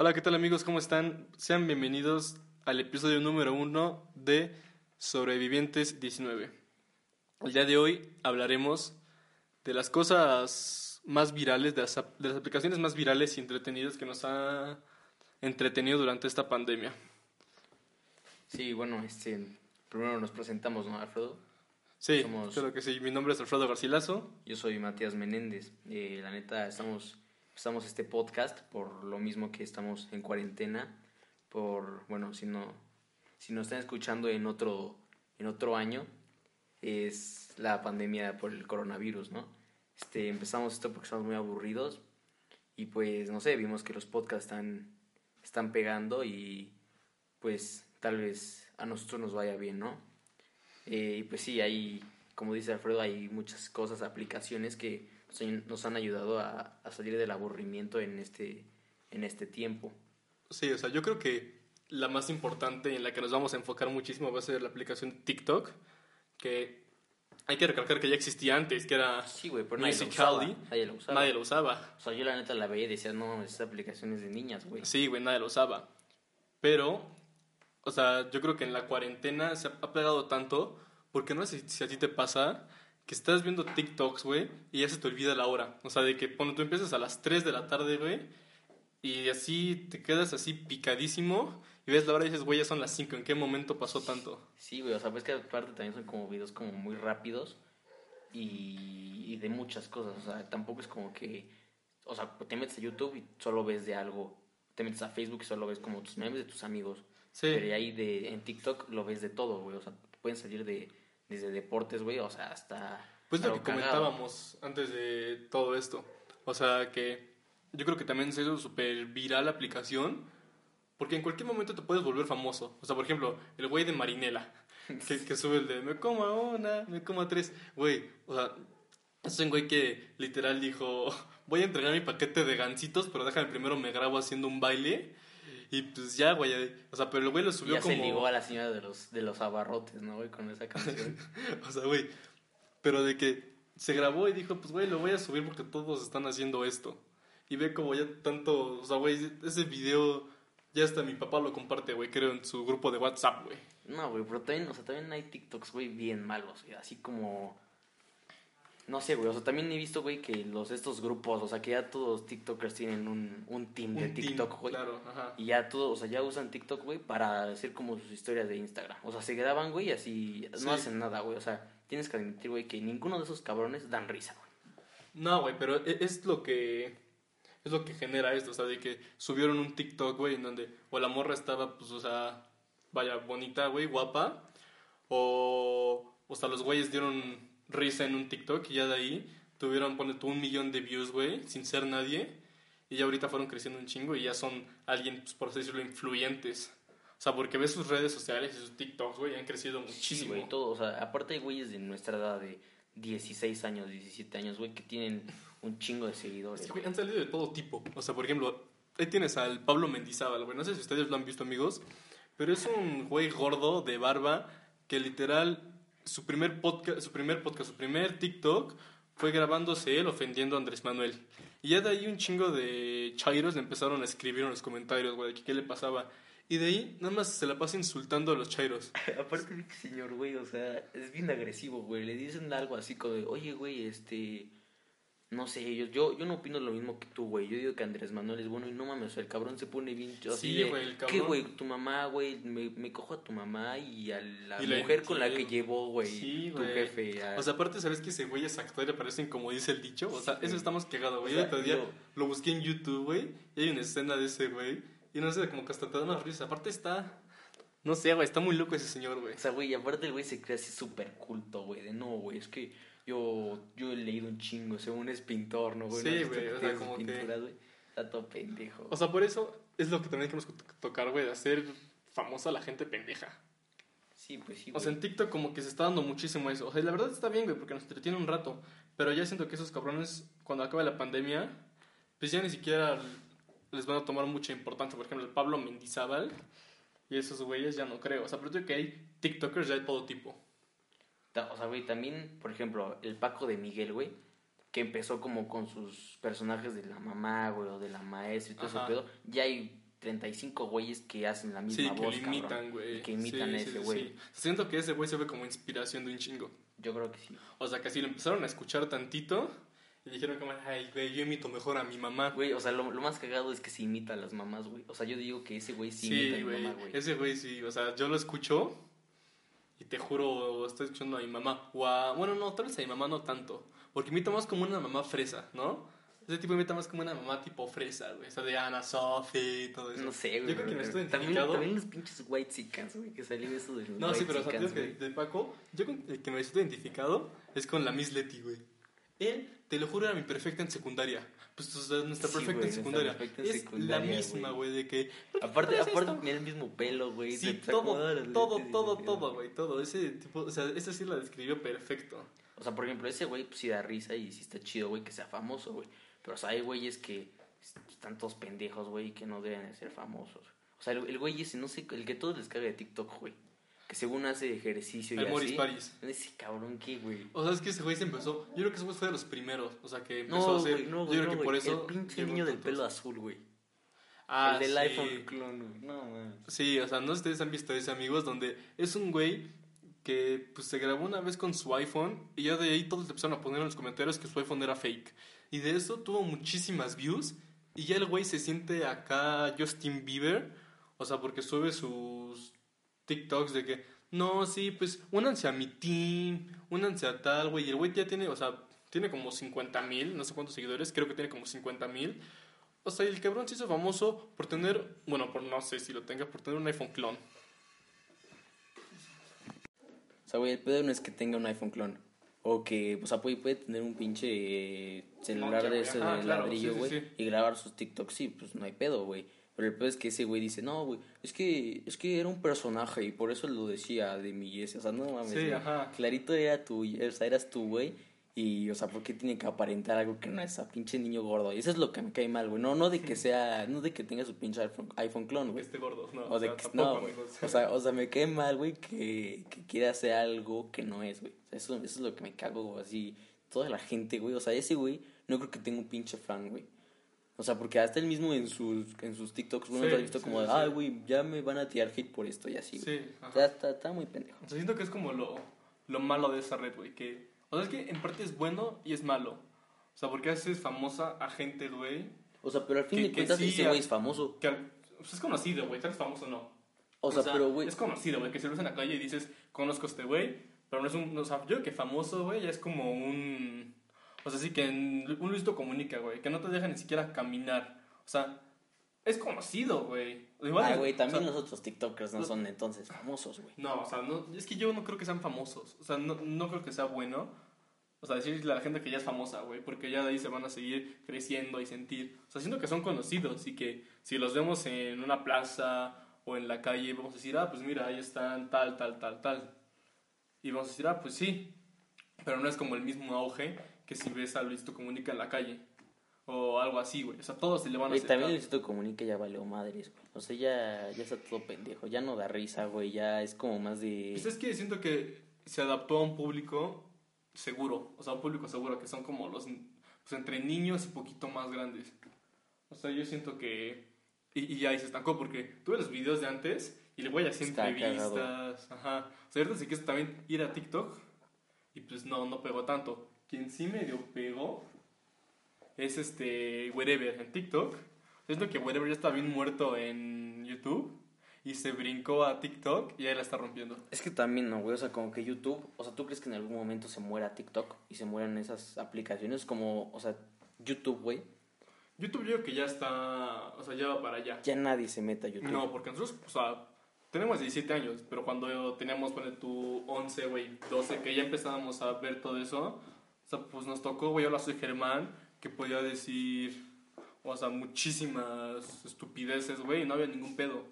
Hola, ¿qué tal amigos? ¿Cómo están? Sean bienvenidos al episodio número uno de Sobrevivientes 19. El día de hoy hablaremos de las cosas más virales, de las, de las aplicaciones más virales y entretenidas que nos ha entretenido durante esta pandemia. Sí, bueno, este, primero nos presentamos, ¿no, Alfredo? Sí, creo que sí. Mi nombre es Alfredo Garcilaso. Yo soy Matías Menéndez. Eh, la neta, estamos, estamos este podcast por lo mismo que estamos en cuarentena. Por, bueno, si no, si nos están escuchando en otro, en otro año, es la pandemia por el coronavirus, ¿no? Este, empezamos esto porque estamos muy aburridos y pues, no sé, vimos que los podcasts están, están pegando y pues tal vez a nosotros nos vaya bien, ¿no? Eh, y pues sí, hay, como dice Alfredo, hay muchas cosas, aplicaciones que nos han ayudado a, salir del aburrimiento en este, en este tiempo. Sí, o sea, yo creo que la más importante en la que nos vamos a enfocar muchísimo va a ser la aplicación TikTok, que hay que recalcar que ya existía antes, que era sí, güey, pero nadie lo, usaba, nadie lo usaba. Nadie lo usaba. O sea, yo la neta la veía y decía, no, esta aplicación es de niñas, güey. Sí, güey, nadie lo usaba. Pero o sea, yo creo que en la cuarentena se ha pegado tanto, porque no sé si a ti te pasa que estás viendo TikToks, güey, y ya se te olvida la hora. O sea, de que cuando tú empiezas a las 3 de la tarde, güey, y así te quedas así picadísimo y ves la hora y dices, güey, ya son las 5, ¿en qué momento pasó tanto? Sí, güey, o sea, ves que aparte también son como videos como muy rápidos y, y de muchas cosas, o sea, tampoco es como que, o sea, te metes a YouTube y solo ves de algo, te metes a Facebook y solo ves como tus memes de tus amigos, Sí. Pero ahí de, en TikTok lo ves de todo, güey. O sea, pueden salir de, desde deportes, güey, o sea, hasta... Pues lo que comentábamos antes de todo esto. O sea, que yo creo que también se hizo súper viral la aplicación. Porque en cualquier momento te puedes volver famoso. O sea, por ejemplo, el güey de Marinela. Que, que sube el de me como una, me como tres. Güey, o sea, es un güey que literal dijo: Voy a entregar mi paquete de gancitos, pero déjame primero me grabo haciendo un baile y pues ya, güey. O sea, pero el güey lo subió ya como. se ligó a la señora de los, de los abarrotes, ¿no, güey? Con esa canción. o sea, güey. Pero de que se grabó y dijo, pues, güey, lo voy a subir porque todos están haciendo esto. Y ve como ya tanto. O sea, güey, ese video. Ya hasta mi papá lo comparte, güey, creo, en su grupo de WhatsApp, güey. No, güey, pero también, o sea, también hay TikToks, güey, bien malos, güey. Así como no sé, güey, o sea, también he visto, güey, que los estos grupos, o sea, que ya todos TikTokers tienen un, un team de TikTok, güey. Claro, ajá. Y ya todos, o sea, ya usan TikTok, güey, para hacer como sus historias de Instagram. O sea, se graban, güey, y así no hacen nada, güey. O sea, tienes que admitir, güey, que ninguno de esos cabrones dan risa, güey. No, güey, pero e, es lo que es lo que genera esto, o sea, de que subieron un TikTok, güey, en donde o la morra estaba, pues, o sea, vaya, bonita, güey, guapa, o, o sea, los güeyes dieron risa en un TikTok y ya de ahí tuvieron, pone un millón de views, güey, sin ser nadie. Y ya ahorita fueron creciendo un chingo y ya son alguien, pues, por así decirlo, influyentes. O sea, porque ves sus redes sociales y sus TikToks, güey, han crecido muchísimo. Sí, güey, todo. O sea, aparte hay güeyes de nuestra edad de 16 años, 17 años, güey, que tienen un chingo de seguidores. Güey, han salido de todo tipo. O sea, por ejemplo, ahí tienes al Pablo Mendizábal, güey. No sé si ustedes lo han visto, amigos. Pero es un güey gordo de barba que literal su primer podcast, su primer podcast, su primer TikTok fue grabándose él ofendiendo a Andrés Manuel. Y ya de ahí un chingo de chairos le empezaron a escribir en los comentarios, güey, qué le pasaba. Y de ahí nada más se la pasa insultando a los chairos. Aparte señor, güey, o sea, es bien agresivo, güey. Le dicen algo así como oye, güey, este no sé, yo, yo, yo no opino lo mismo que tú, güey. Yo digo que Andrés Manuel es bueno y no mames, o sea, el cabrón se pone bien así Sí, güey, el cabrón. ¿Qué, güey? Tu mamá, güey, me, me, cojo a tu mamá y a la mujer con la que llevó, güey, sí, tu jefe. O sea, aparte, ¿sabes que ese güey es actor y aparecen como dice el dicho? O sea, eso estamos cagados, güey. O otro día lo busqué en YouTube, güey, y hay una escena de ese güey. Y no sé, como que hasta te da una risa. Aparte está... No sé, güey, está muy loco ese señor, güey. O sea, güey, aparte el güey se cree así súper culto, güey. De no, güey, es que yo, yo he leído un chingo, según es pintor, ¿no, güey? Sí, güey, o sea, como pinturas, güey. Está todo pendejo. O sea, por eso es lo que también tenemos que tocar, güey, de hacer famosa a la gente pendeja. Sí, pues sí, O sea, en TikTok como que se está dando muchísimo eso. O sea, la verdad está bien, güey, porque nos entretiene un rato. Pero ya siento que esos cabrones, cuando acabe la pandemia, pues ya ni siquiera les van a tomar mucha importancia. Por ejemplo, el Pablo Mendizábal y esos güeyes ya no creo. O sea, pero creo que hay TikTokers ya de todo tipo. O sea, güey, también, por ejemplo, el Paco de Miguel, güey, que empezó como con sus personajes de la mamá, güey, o de la maestra y todo ese pedo. Ya hay 35 güeyes que hacen la Sí, misma que voz, cabrón. imitan, güey. Y que imitan Sí, a sí, ese sí, güey. sí. Siento que ese güey se ve como inspiración de un chingo. Yo creo que sí. O sea, que así lo empezaron a escuchar tantito y dijeron como, ay, güey, yo imito mejor a mi mamá. Güey, o sea, lo, lo más cagado es que se imita a las mamás, güey. O sea, yo digo que ese güey sí, imita Sí, a mi mamá, güey. Ese güey sí, o sea, yo lo escucho y te juro, estoy escuchando a mi mamá. O a, bueno, no, tal vez a mi mamá no tanto. Porque imita más como una mamá fresa, ¿no? Ese tipo imita más como una mamá tipo fresa, güey. O sea, de Ana, Sophie y todo eso. No sé, güey. Yo creo que me estoy identificado. también los pinches white chicans, güey, que salió eso de los No, sí, pero o sea, que de Paco, yo con el que me siento identificado es con la Miss Letty, güey. Él, te lo juro, era mi perfecta en secundaria. Pues o sea, nuestra Sí, perfecta güey, en secundaria. perfecta es la secundaria, misma, güey, de que... ¿por qué Aparte, aparte tenía el mismo pelo, güey. Sí, todo, todo, todo, todo, güey, todo. Ese tipo, o sea, esa sí la describió perfecto. O sea, por ejemplo, ese güey pues sí da risa y sí está chido, güey, que sea famoso, güey. Pero, o sea, hay güeyes que están todos pendejos, güey, que no deben de ser famosos. O sea, el, el güey ese, no sé, el que todos les caga de TikTok, güey. Que según hace ejercicio y El Morris así. Paris. Ese cabrón, ¿qué, güey? O sea, es que ese güey se empezó. Yo creo que ese güey fue de los primeros. O sea, que empezó No, a hacer. güey, no, yo creo no, que güey. por eso. El pinche niño del pelo azul, güey. Ah, el del sí. iPhone clon, güey. No, man. Sí, o sea, no sé si ustedes han visto ese, amigos, donde es un güey que pues se grabó una vez con su iPhone y ya de ahí todos le empezaron a poner en los comentarios que su iPhone era fake. Y de eso tuvo muchísimas views y ya el güey se siente acá Justin Bieber, o sea, porque sube sus TikToks de que, no, sí, pues únanse a mi team, únanse a tal, güey. Y el güey ya tiene, o sea, tiene como 50 mil, no sé cuántos seguidores, creo que tiene como 50 mil. O sea, y el cabrón se hizo famoso por tener, bueno, por no sé si lo tenga, por tener un iPhone clon. O sea, güey, el pedo no es que tenga un iPhone clon. O que, o sea, puede, puede tener un pinche eh, celular Nokia, de ese Ajá, de claro, ladrillo, sí, sí, güey, sí. y grabar sus TikToks, sí, pues no hay pedo, güey. Pero el pedo es que ese güey dice, no, güey, es que, es que era un personaje y por eso lo decía de mi ese. O sea, no mames. Sí, güey. ajá. Clarito era tu, o sea, eras tú, güey. Y, o sea, ¿por qué tiene que aparentar algo que no es a pinche niño gordo? Y eso es lo que me cae mal, güey. No, no de que sea, no de que tenga su pinche iPhone, iPhone clon, Que güey. esté gordo, no. O de sea, que, tampoco, no, güey. O sea, o sea, me cae mal, güey, que, que quiera hacer algo que no es, güey. O sea, eso, eso es lo que me cago, güey, así. Toda la gente, güey. O sea, ese güey no creo que tenga un pinche fan, güey. O sea, porque hasta él mismo en sus, en sus TikToks, güey, Sí, no has visto sí, como, de, ay, güey, ya me van a tirar hate por esto y así, güey. Sí, O sea, está, está muy pendejo. O sea, siento que es como lo, lo malo de esa red, güey. Que, o sea, es que en parte es bueno y es malo. O sea, porque haces famosa a gente, güey. O sea, pero al fin Que- de cuentas sí, ese güey es famoso. Que pues, es conocido, güey. Tal famoso no. O sea, pero, güey, Es conocido, güey. Que si lo ves en la calle y dices, conozco a este güey. Pero no es un. O sea, yo creo que famoso, güey, ya es como un. O sea, sí que en- un Luisito comunica, güey. Que no te deja ni siquiera caminar. O sea, es conocido, güey. Ah, güey, también o sea, los otros TikTokers no son entonces famosos, güey. No, o sea, no, es que yo no creo que sean famosos. O sea, no, no creo que sea bueno. O sea, decirle a la gente que ya es famosa, güey, porque ya de ahí se van a seguir creciendo y sentir. O sea, siento que son conocidos y que si los vemos en una plaza o en la calle, vamos a decir, ah, pues mira, ahí están tal, tal, tal, tal. Y vamos a decir, ah, pues sí. Pero no es como el mismo auge que si ves a Luisito Comunica en la calle. O algo así, güey. O sea, todos se le van a acercar. también Luisito Comunica ya valió madres, güey. O sea, ya, ya está todo pendejo. Ya no da risa, güey. Ya es como más de... Pues es que siento que se adaptó a un público seguro, o sea, un público seguro, que son como los, pues entre niños y poquito más grandes. O sea, yo siento que, y, y ahí se estancó, porque tuve los videos de antes y le voy a hacer Está entrevistas, ajá. O sea, ahorita sí quiso también ir a TikTok y pues no, no pegó tanto. Quien sí medio pegó es este, Wherever en TikTok. Siento que Wherever ya está bien muerto en YouTube y se brincó a TikTok y ahí la está rompiendo. Es que también, ¿no, güey? O sea, como que YouTube... O sea, ¿tú crees que en algún momento se muera TikTok? Y se mueran esas aplicaciones como... O sea, YouTube, güey. YouTube yo creo que ya está, o sea, ya va para allá. Ya nadie se meta a YouTube. No, porque nosotros, o sea, tenemos 17 años, pero cuando teníamos, pone tu 11, güey, 12, que ya empezábamos a ver todo eso, o sea, pues nos tocó, güey, ahora soy Germán, que podía decir, o sea, muchísimas estupideces, güey, y no había ningún pedo.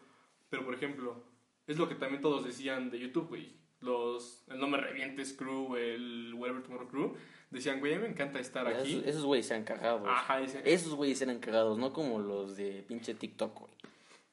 Pero, por ejemplo, es lo que también todos decían de YouTube, güey. Los, el No Me Revientes Crew, el Whatever Tomorrow Crew, decían, güey, a mí me encanta estar aquí. Esos güeyes eran cagados. Ajá, dice, Esos güeyes eran cagados, no como los de pinche TikTok, güey.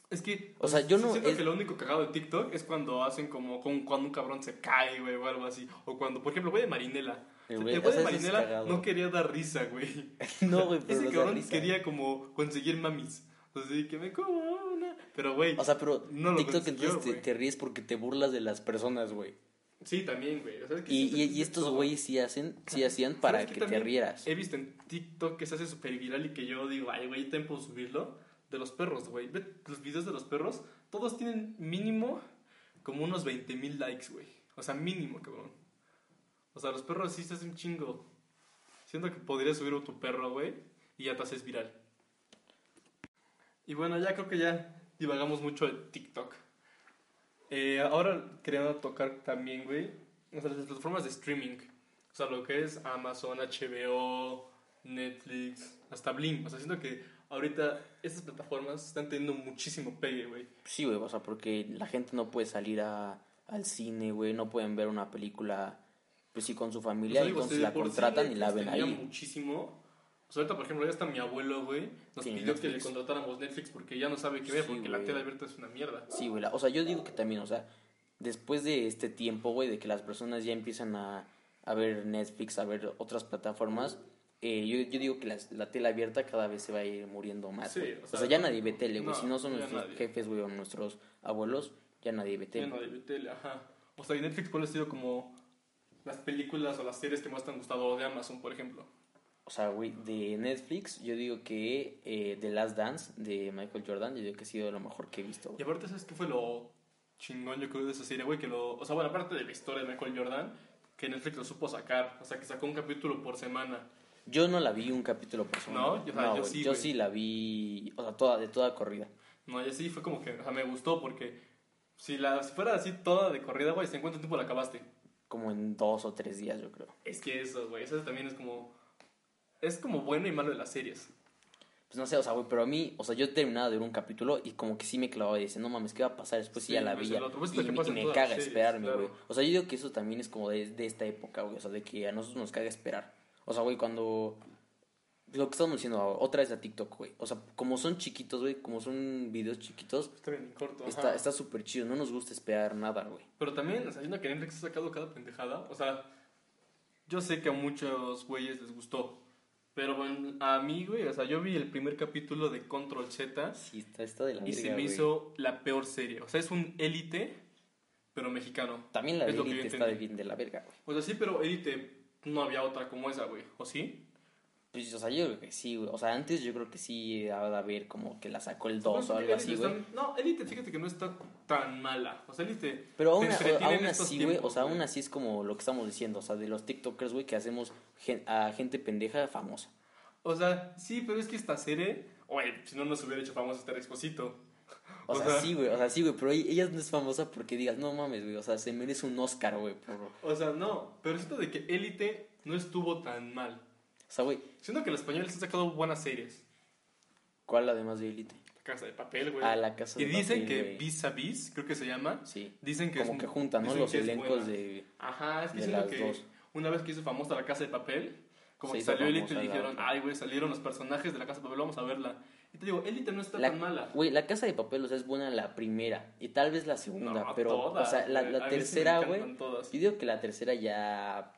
Es que, O sea, yo no- Siento es- que lo único cagado de TikTok es cuando hacen como, como cuando un cabrón se cae, güey, o algo así. O cuando, por ejemplo, güey de Marinela. El El güey- o sea, de Marinela no quería dar risa, güey. No, güey, pero Ese cabrón risa. quería como conseguir mamis. Así que me como una. Pero, güey. O sea, pero no TikTok entonces te, te ríes porque te burlas de las personas, güey. Sí, también, güey. O sea, es que Y, y, que y es estos güeyes sí hacen, sí hacían ¿Sabes para qué que te rieras. He visto en TikTok que se hace súper viral y que yo digo, ay, güey, también puedo subirlo. De los perros, güey. Ve los videos de los perros. Todos tienen mínimo como unos 20 mil likes, güey. O sea, mínimo, cabrón. O sea, los perros sí se hacen chingo. Siento que podrías subir a tu perro, güey, y ya te haces viral. Y bueno, ya creo que ya divagamos mucho de TikTok. Eh, ahora quería tocar también, güey, o sea, las plataformas de streaming. O sea, lo que es Amazon, HBO, Netflix, hasta Blim. O sea, siento que ahorita estas plataformas están teniendo muchísimo pegue, güey. Sí, güey, o sea, porque la gente no puede salir a, al cine, güey, no pueden ver una película, pues sí, con su familia, digo, entonces la contratan y la ven ahí. muchísimo. O sea, ahorita, por ejemplo, ya hasta mi abuelo, güey, nos pidió que le contratáramos Netflix porque ya no sabe qué ver, Sí, porque la tele abierta es una mierda. Sí, güey, o sea, yo digo que también, o sea, después de este tiempo, güey, de que las personas ya empiezan a, a ver Netflix, a ver otras plataformas, eh, yo, yo digo que las- la tele abierta cada vez se va a ir muriendo más. Sí, o o, sea, sea, ya nadie ve tele, güey. no, si no son nuestros nadie. jefes, güey, o nuestros abuelos, ya nadie ve tele. Ya no de tele, ajá. O sea, y Netflix, ¿cuál ha sido como las películas o las series que más te han gustado? De Amazon, por ejemplo. O sea, güey, de Netflix, yo digo que eh, The Last Dance de Michael Jordan, yo digo que ha sido lo mejor que he visto. Y aparte, ¿sabes qué fue lo chingón, yo creo, de esa serie, güey? Que lo... O sea, bueno, aparte de la historia de Michael Jordan, que Netflix lo supo sacar. O sea, que sacó un capítulo por semana. Yo no la vi un capítulo por semana. No, yo- o sea, yo sí, yo sí la vi, o sea, toda, de toda corrida. No, y así fue como que, o sea, me gustó porque si, la, si fuera así toda de corrida, güey, ¿en cuánto tiempo la acabaste? Como en dos o tres días, yo creo. Es que eso, güey, eso también es como... Es como bueno y malo de las series. Pues no sé, o sea, güey, pero a mí, o sea, yo terminaba de ver un capítulo y como que sí me clavaba y decía, no mames, ¿qué va a pasar después si Sí, ya la vi? pues, es Y, me- y caga series, esperarme, claro. güey. O sea, yo digo que eso también es como de, de esta época, güey, o sea, de que a nosotros nos caga esperar. O sea, güey, cuando... Lo que estamos diciendo otra vez a TikTok, güey. O sea, como son chiquitos, güey, como son videos chiquitos, Está bien corto. está ajá. está súper chido. No nos gusta esperar nada, güey. Pero también, o sea, siento que Netflix ha sacado cada pendejada. O sea, yo sé que a muchos güeyes les gustó. Pero bueno, a mí, güey, o sea, yo vi el primer capítulo de Control Z Sí, está, está de la y verga, se me güey. hizo la peor serie. O sea, es un élite, pero mexicano. También la es de lo que yo Elite está de bien de la verga, güey. O sea, sí, pero élite no había otra como esa, güey. ¿O sí? Pues, o sea, yo creo que sí, güey. O sea, antes yo creo que sí ha de haber como que la sacó el 2 o algo Elite así, güey. No, élite, fíjate que no está tan mala. O sea, élite. Pero aún, aún así, güey, o sea, aún así es como lo que estamos diciendo, o sea, de los TikTokers, güey, que hacemos gen- a gente pendeja famosa. O sea, sí, pero es que esta serie, güey, si no nos hubiera hecho famoso este Exposito. O, O sea, sea- sí, güey, o sea, sí, güey, pero ella, no es famosa porque digas, no mames, güey, o sea, se merece un Oscar, güey, por... O O sea, no, pero siento de que Élite no estuvo tan mal. sea, güey, Siento que los españoles han sacado buenas series. ¿cuál además de Elite? La Casa de Papel, güey. Ah, La Casa y de dicen Papel, que güey. Vis a Vis, creo que se llama, Sí, dicen que como es- que juntan, ¿no? dicen Los elencos de... Ajá, es que siento que dos. una vez que hizo famosa La Casa de Papel, como Se que salió Élite famosa y dijeron, ay, güey, salieron los personajes de La Casa de Papel, vamos a verla. Y te digo, Élite no está La, tan mala. güey, la casa de papel, o sea, es buena la primera y tal vez la segunda, No, pero, todas, o sea, la, la tercera, güey, yo digo que la tercera ya,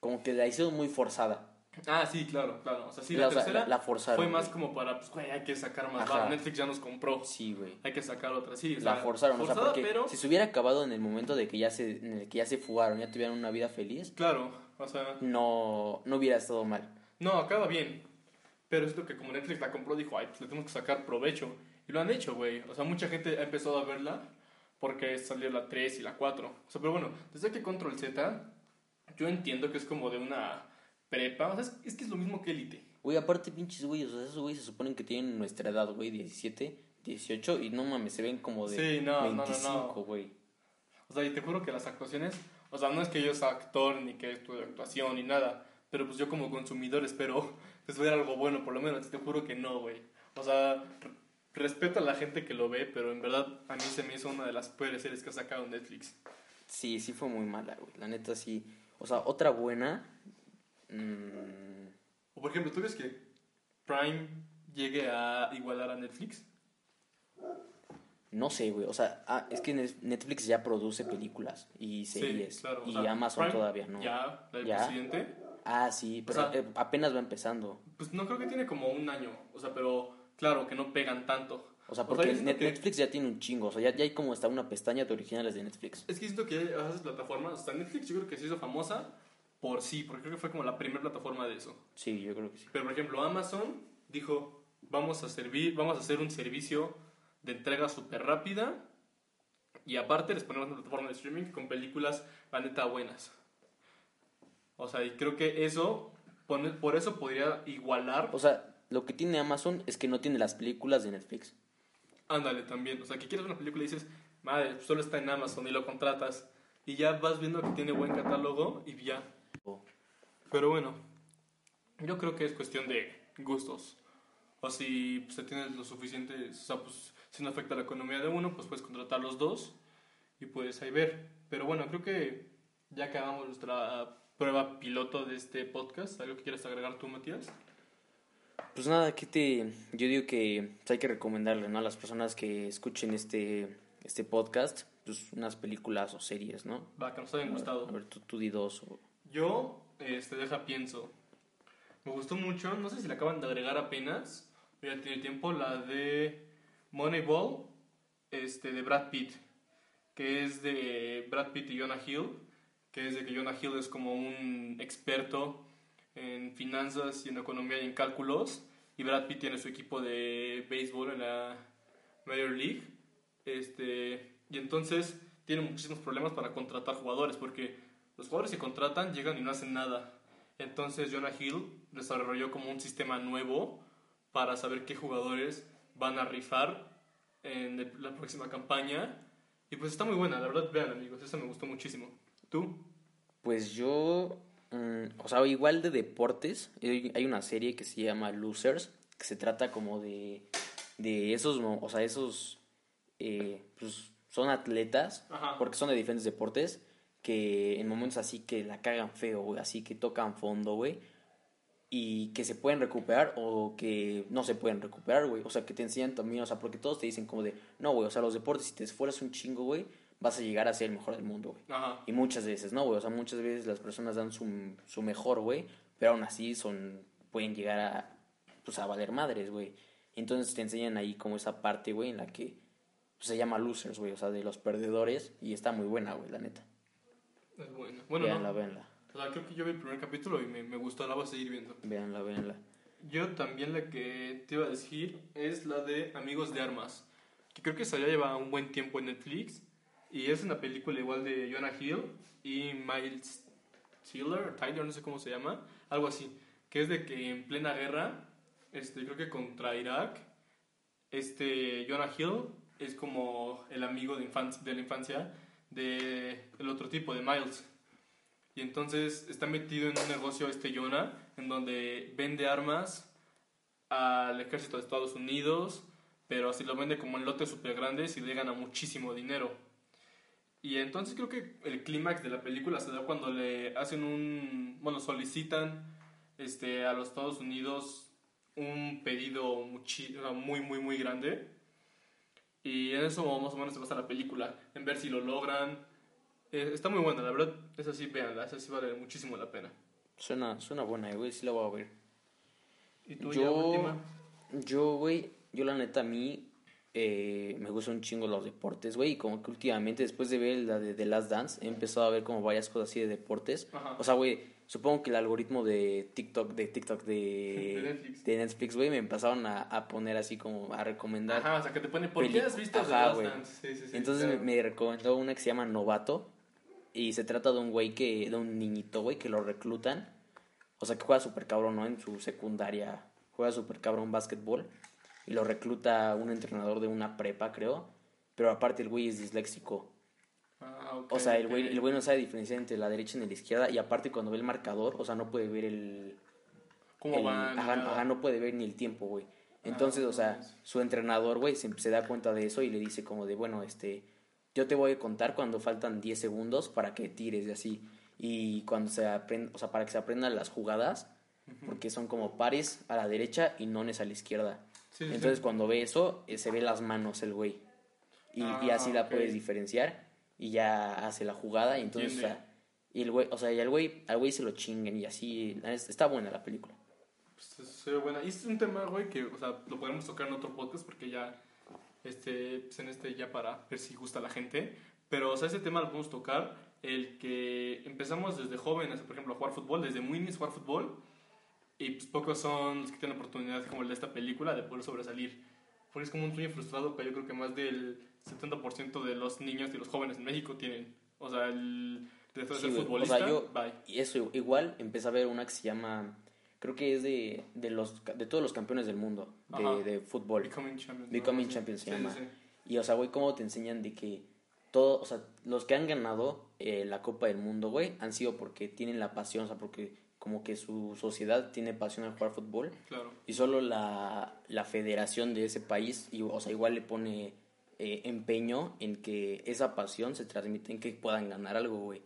como que la hicieron muy forzada. Ah, sí, claro, claro. O sea, sí, La- la, tercera la- la forzaron, fue más güey. como para, pues, güey, hay que sacar más varo. Netflix ya nos compró. Sí, güey. Hay que sacar otra, sí. o La sea, forzaron, o sea, forzada, porque pero, si se hubiera acabado en el momento de que ya se, en el que ya se fugaron, ya tuvieran una vida feliz, claro, o sea, no, no hubiera estado mal. no, acaba bien. Pero es lo que como Netflix la compró, dijo, ay, pues le tenemos que sacar provecho. Y lo han hecho, güey. O sea, mucha gente ha empezado a verla porque salió la 3 y la 4. O sea, pero bueno, desde que Control Z, yo entiendo que es como de una prepa. O sea, es, es que es lo mismo que Elite. Güey, aparte, pinches güeyes, o sea, esos güeyes se suponen que tienen nuestra edad, güey, 17, 18, y no mames, se ven como de Sí, no, no, no, no. 25, güey. O sea, y te juro que las actuaciones, o sea, no es que yo sea actor ni que estudie actuación ni nada, pero pues yo como consumidor espero pues ver algo bueno, por lo menos, te juro que no, güey. O sea, respeto a la gente que lo ve, pero en verdad a mí se me hizo una de las peores series que ha sacado Netflix. Sí, sí fue muy mala, güey. La neta sí. O sea, otra buena. mm, O por ejemplo, ¿tú crees que Prime llegue a igualar a Netflix? no sé, güey. O sea, ah, es que Net- Netflix ya produce películas y series. claro. o y sea, Amazon Prime todavía no. Ya, la del Ya. presidente. Ah, sí, pero sea- eh, apenas va empezando. Pues no creo que tiene como un año, o sea, pero claro, que no pegan tanto. O sea, O porque sea, que- Netflix ya tiene un chingo. O sea, ya, ya hay como hasta una pestaña de originales de Netflix. Es que siento que hay esas plataformas, o sea, Netflix yo creo que se hizo famosa por sí, porque creo que fue como la primera plataforma de eso. Sí, yo creo que sí. Pero por ejemplo, Amazon dijo, vamos a servir, vamos a hacer un servicio de entrega súper rápida y aparte les ponemos una plataforma de streaming con películas, la neta, buenas. O sea, y creo que eso, por eso podría igualar, O sea, lo que tiene Amazon es que no tiene las películas de Netflix. ándale también. O sea, que quieres una película y dices, madre, solo está en Amazon y lo contratas. Y ya vas viendo que tiene buen catálogo y ya. Pero bueno, yo creo que es cuestión de gustos. O si pues, tienes lo suficiente, o sea, pues si no afecta la economía de uno, pues puedes contratar los dos y puedes ahí ver. Pero bueno, creo que ya acabamos nuestra prueba piloto de este podcast. ¿Algo que quieras agregar tú, Matías? Pues nada, que te, yo digo que pues, hay que recomendarle ¿no? a las personas que escuchen este, este podcast, pues unas películas o series, ¿no? Va, que nos hayan gustado. A ver, tú, tú di dos. o- Yo, este, deja pienso. Me gustó mucho, no sé si la acaban de agregar apenas, ya tiene tiempo, la de Moneyball, este, de Brad Pitt, que es de Brad Pitt y Jonah Hill, que es de que Jonah Hill es como un experto en finanzas y en economía y en cálculos, y Brad Pitt tiene su equipo de béisbol en la Major League, este, y entonces tiene muchísimos problemas para contratar jugadores, porque los jugadores que contratan llegan y no hacen nada. Entonces Jonah Hill desarrolló como un sistema nuevo para saber qué jugadores van a rifar en la próxima campaña. Y pues está muy buena, la verdad, vean amigos, esa me gustó muchísimo. ¿Tú? Pues yo, mm, o sea, igual de deportes, hay una serie que se llama Losers, que se trata como de, de esos, o sea, esos, eh, pues son atletas, Ajá. porque son de diferentes deportes, que en momentos así que la cagan feo, güey, así que tocan fondo, güey, y que se pueden recuperar o que no se pueden recuperar, güey, o sea, que te enseñan también, o sea, porque todos te dicen como de, no, güey, o sea, los deportes, si te esfuerzas un chingo, güey, vas a llegar a ser el mejor del mundo, güey. Ajá. Y muchas veces, ¿no, güey? O sea, muchas veces las personas dan su, su mejor, güey, pero aún así son, pueden llegar a, pues, a valer madres, güey. Entonces te enseñan ahí como esa parte, güey, en la que pues, se llama losers, güey, o sea, de los perdedores, y está muy buena, güey, la neta. Es buena. Bueno, véanla, no. véanla, O sea, creo que yo vi el primer capítulo y me, me gustó, la voy a seguir viendo. véanla, véanla. Yo también la que te iba a decir es la de Amigos de Armas, que creo que esa ya lleva un buen tiempo en Netflix y es una película igual de Jonah Hill y Miles Tyler, Tyler no sé cómo se llama, algo así, que es de que en plena guerra, este, creo que contra Irak, este Jonah Hill es como el amigo de, infancia, de la infancia de el otro tipo, de Miles. Y entonces está metido en un negocio este Jonah, en donde vende armas al ejército de Estados Unidos, pero así lo vende como en lotes súper grandes y le gana muchísimo dinero. Y entonces creo que el clímax de la película se da cuando le hacen un, bueno, solicitan este, a los Estados Unidos un pedido muy, muy, muy grande. Y en eso más o menos se basa la película, en ver si lo logran. Eh, está muy buena, la verdad, esa sí, véanla, esa sí vale muchísimo la pena. Suena, suena buena, güey, sí la voy a ver. ¿Y tú ya Yo, última? yo, güey, yo la neta a mí eh, me gustan un chingo los deportes, güey, y como que últimamente después de ver la de The Last Dance he empezado a ver como varias cosas así de deportes. Ajá. O sea, güey, supongo que el algoritmo de TikTok, de TikTok De de, Netflix. güey, me empezaron a, a poner así como a recomendar. Ajá, o sea, que te pone, ¿por qué has visto The Ajá, Last güey. Dance? Sí, sí, sí, Entonces claro. me, me recomendó una que se llama Novato. Y se trata de un güey que, de un niñito, güey, que lo reclutan. O sea, que juega súper cabrón, ¿no? En su secundaria juega súper cabrón básquetbol. Y lo recluta un entrenador de una prepa, creo. Pero aparte el güey es disléxico. Ah, ok, O sea, el güey, el güey no sabe diferenciar entre la derecha y la izquierda. Y aparte cuando ve el marcador, o sea, no puede ver el... ¿Cómo el-? Ajá, ajá, no puede ver ni el tiempo, güey. Entonces, Ah, o sea, su entrenador, güey, se, se da cuenta de eso y le dice como de, bueno, este, yo te voy a contar cuando faltan 10 segundos para que tires y así. Y cuando se aprenda, o sea, para que se aprendan las jugadas, porque son como pares a la derecha y nones a la izquierda. Sí, Entonces, sí. cuando ve eso, eh, se ve las manos el güey. Y, y Ah, así la ok. puedes diferenciar y ya hace la jugada y entonces, o sea, y el güey, o sea, y al güey, al güey se lo chinguen y así, es- está buena la película. pues, se ve buena. Y este es un tema, güey, que, o sea, lo podemos tocar en otro podcast porque ya, este, pues en este ya para ver si gusta a la gente. Pero, o sea, ese tema lo podemos tocar, el que empezamos desde jóvenes, por ejemplo, a jugar fútbol, desde muy niños jugar fútbol, y pues pocos son los que tienen la oportunidad, como el de esta película, de poder sobresalir. Porque es como un sueño frustrado que yo creo que más del 70% de los niños y los jóvenes en México tienen. O sea, el de Sí, ser güey, futbolista, o sea, yo- bye. Y eso, igual empecé a ver una que se llama, creo que es de, de, los, de todos los campeones del mundo de, de fútbol. Becoming Champions. Becoming ¿no? Champions se Sí, llama. sí, sí. Y, o sea, güey, cómo te enseñan de que todo, o sea, los que han ganado eh, la Copa del Mundo, güey, han sido porque tienen la pasión, o sea, porque como que su sociedad tiene pasión al jugar fútbol Claro. y solo la, la federación de ese país, y, o sea, igual le pone eh, empeño en que esa pasión se transmite en que puedan ganar algo, güey.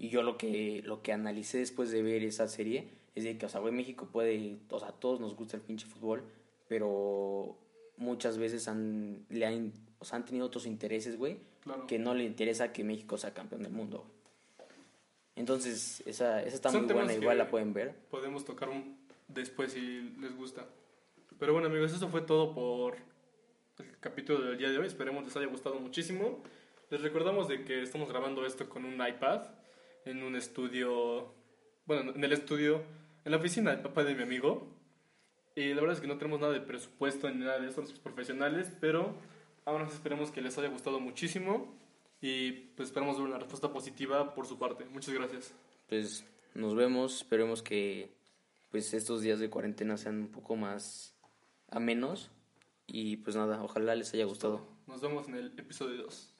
Y yo lo que, lo que analicé después de ver esa serie es de que, o sea, güey, México puede, o sea, a todos nos gusta el pinche fútbol, pero muchas veces han, le han, o sea, han tenido otros intereses, güey, Claro. que no le interesa que México sea campeón del mundo, güey. Entonces, esa, esa está Son muy buena, igual la pueden ver. Podemos tocar un- después si les gusta. Pero bueno, amigos, eso fue todo por el capítulo del día de hoy. Esperemos les haya gustado muchísimo. Les recordamos de que estamos grabando esto con un iPad en un estudio, bueno, en el estudio, en la oficina del papá de mi amigo. Y la verdad es que no tenemos nada de presupuesto ni nada de eso, somos profesionales, pero aún así esperemos que les haya gustado muchísimo y pues esperamos ver una respuesta positiva por su parte. Muchas gracias. Pues nos vemos, esperemos que pues estos días de cuarentena sean un poco más amenos y pues nada, ojalá les haya gustado. Nos vemos en el episodio 2.